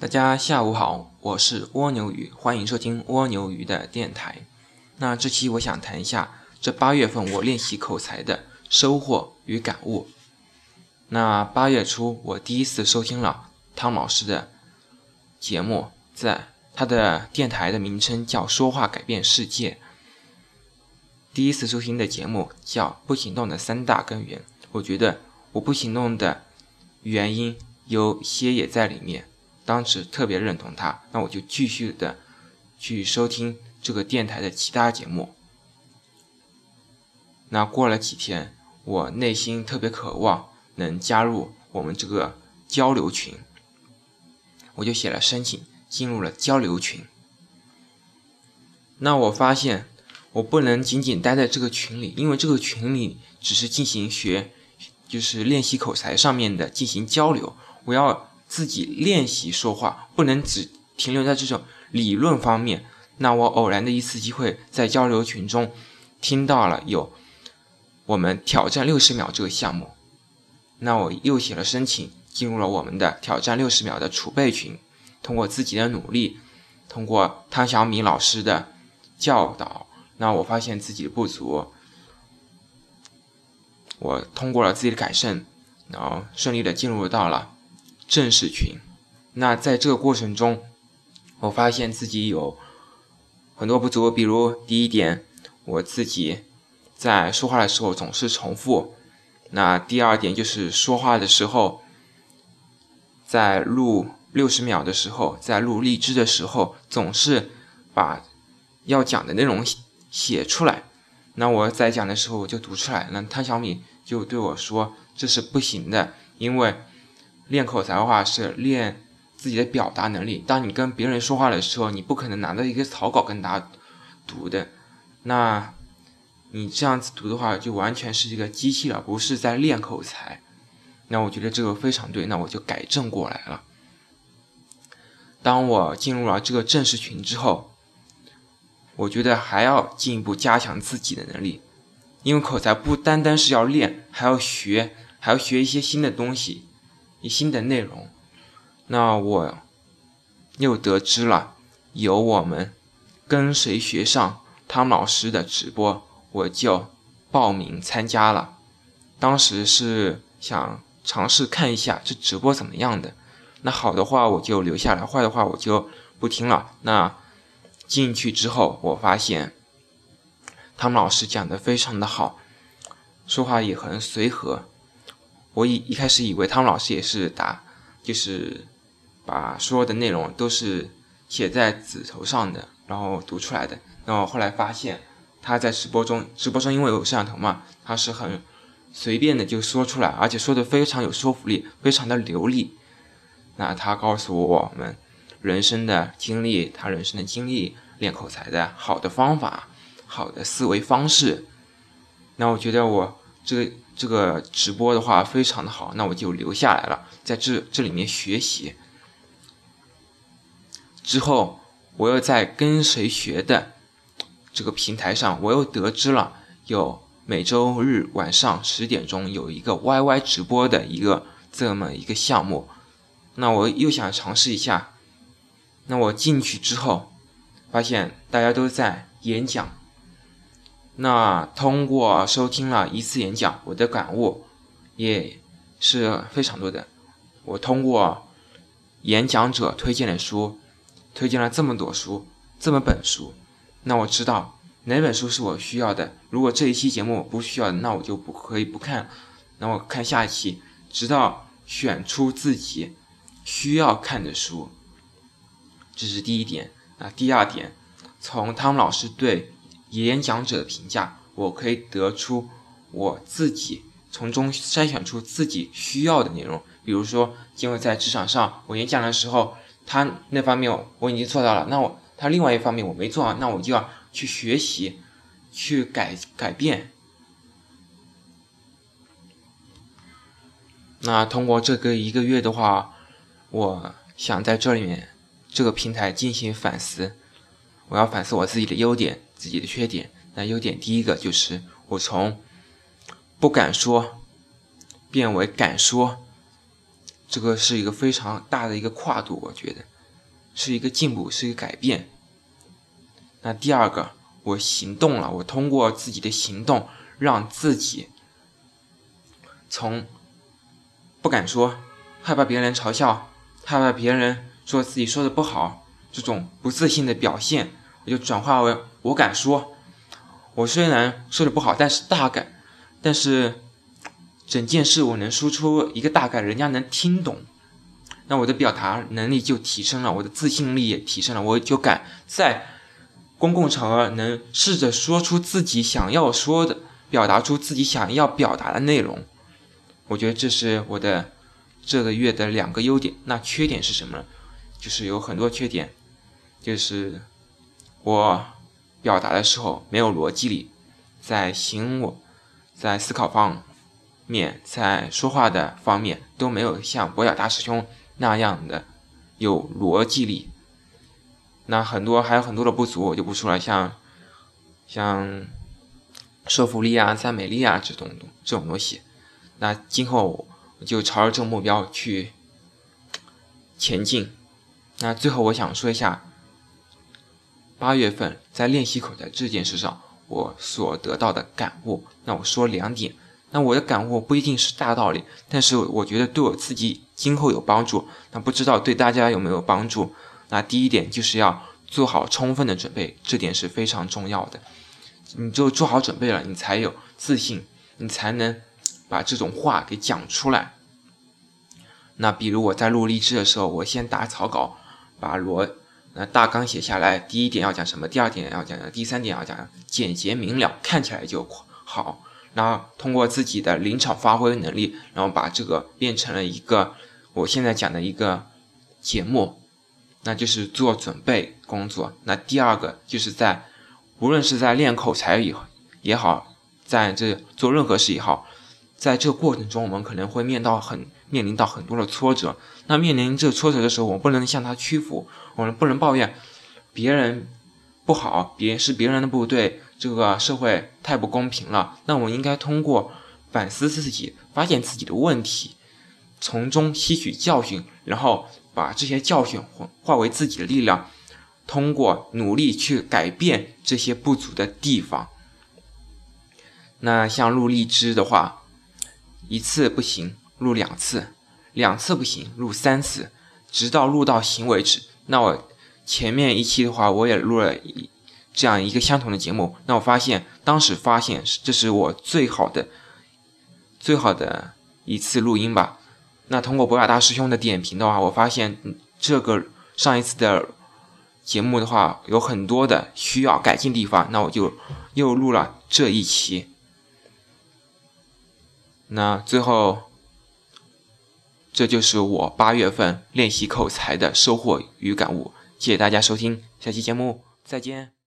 大家下午好，我是蜗牛鱼，欢迎收听蜗牛鱼的电台。那这期我想谈一下这八月份我练习口才的收获与感悟。那八月初我第一次收听了汤老师的节目，在他的电台的名称叫“说话改变世界”。第一次收听的节目叫《不行动的三大根源》，我觉得我不行动的原因有些也在里面。当时特别认同他，那我就继续的去收听这个电台的其他节目。那过了几天，我内心特别渴望能加入我们这个交流群，我就写了申请，进入了交流群。那我发现我不能仅仅待在这个群里，因为这个群里只是进行学，就是练习口才上面的进行交流，我要。自己练习说话，不能只停留在这种理论方面。那我偶然的一次机会，在交流群中听到了有我们挑战六十秒这个项目，那我又写了申请，进入了我们的挑战六十秒的储备群。通过自己的努力，通过汤小米老师的教导，那我发现自己的不足，我通过了自己的改正，然后顺利的进入到了。正式群，那在这个过程中，我发现自己有很多不足，比如第一点，我自己在说话的时候总是重复；那第二点就是说话的时候，在录六十秒的时候，在录荔枝的时候，总是把要讲的内容写出来。那我在讲的时候我就读出来，那汤小米就对我说这是不行的，因为。练口才的话是练自己的表达能力。当你跟别人说话的时候，你不可能拿到一个草稿跟大家读的，那你这样子读的话，就完全是一个机器了，不是在练口才。那我觉得这个非常对，那我就改正过来了。当我进入了这个正式群之后，我觉得还要进一步加强自己的能力，因为口才不单单是要练，还要学，还要学一些新的东西。一新的内容，那我又得知了有我们跟谁学上汤老师的直播，我就报名参加了。当时是想尝试看一下这直播怎么样的，那好的话我就留下来，坏的话我就不听了。那进去之后，我发现汤老师讲的非常的好，说话也很随和。我一一开始以为汤老师也是打，就是把所有的内容都是写在纸头上的，然后读出来的。然后后来发现他在直播中，直播中因为有摄像头嘛，他是很随便的就说出来，而且说的非常有说服力，非常的流利。那他告诉我们人生的经历，他人生的经历练口才的好的方法，好的思维方式。那我觉得我这个。这个直播的话非常的好，那我就留下来了，在这这里面学习。之后我又在跟谁学的这个平台上，我又得知了有每周日晚上十点钟有一个 YY 直播的一个这么一个项目，那我又想尝试一下。那我进去之后，发现大家都在演讲。那通过收听了一次演讲，我的感悟也是非常多的。我通过演讲者推荐的书，推荐了这么多书，这么本书，那我知道哪本书是我需要的。如果这一期节目我不需要，那我就不可以不看，那我看下一期，直到选出自己需要看的书。这是第一点。那第二点，从汤老师对。演讲者的评价，我可以得出我自己从中筛选出自己需要的内容。比如说，因为在职场上，我演讲的时候，他那方面我已经做到了，那我他另外一方面我没做好，那我就要去学习，去改改变。那通过这个一个月的话，我想在这里面这个平台进行反思，我要反思我自己的优点。自己的缺点，那优点第一个就是我从不敢说变为敢说，这个是一个非常大的一个跨度，我觉得是一个进步，是一个改变。那第二个，我行动了，我通过自己的行动，让自己从不敢说、害怕别人嘲笑、害怕别人说自己说的不好这种不自信的表现，我就转化为我敢说。我虽然说的不好，但是大概，但是整件事我能说出一个大概，人家能听懂，那我的表达能力就提升了，我的自信力也提升了，我就敢在公共场合能试着说出自己想要说的，表达出自己想要表达的内容。我觉得这是我的这个月的两个优点。那缺点是什么呢？就是有很多缺点，就是我。表达的时候没有逻辑力，在行我，在思考方面，在说话的方面都没有像博雅大师兄那样的有逻辑力。那很多还有很多的不足，我就不说了，像像说服力啊、赞美力啊这种这种东西。那今后就朝着这个目标去前进。那最后我想说一下。八月份在练习口才这件事上，我所得到的感悟，那我说两点。那我的感悟不一定是大道理，但是我觉得对我自己今后有帮助。那不知道对大家有没有帮助？那第一点就是要做好充分的准备，这点是非常重要的。你就做好准备了，你才有自信，你才能把这种话给讲出来。那比如我在录励志的时候，我先打草稿，把逻。那大纲写下来，第一点要讲什么，第二点要讲什么，第三点要讲简洁明了，看起来就好。然后通过自己的临场发挥能力，然后把这个变成了一个我现在讲的一个节目，那就是做准备工作。那第二个就是在无论是在练口才也也好，在这做任何事也好，在这个过程中，我们可能会面到很。面临到很多的挫折，那面临这挫折的时候，我不能向他屈服，我们不能抱怨别人不好，别是别人的不对，这个社会太不公平了。那我们应该通过反思自己，发现自己的问题，从中吸取教训，然后把这些教训化为自己的力量，通过努力去改变这些不足的地方。那像录荔枝的话，一次不行。录两次，两次不行，录三次，直到录到行为止。那我前面一期的话，我也录了一这样一个相同的节目。那我发现，当时发现这是我最好的、最好的一次录音吧。那通过博雅大师兄的点评的话，我发现这个上一次的节目的话，有很多的需要改进地方。那我就又录了这一期。那最后。这就是我八月份练习口才的收获与感悟，谢谢大家收听，下期节目再见。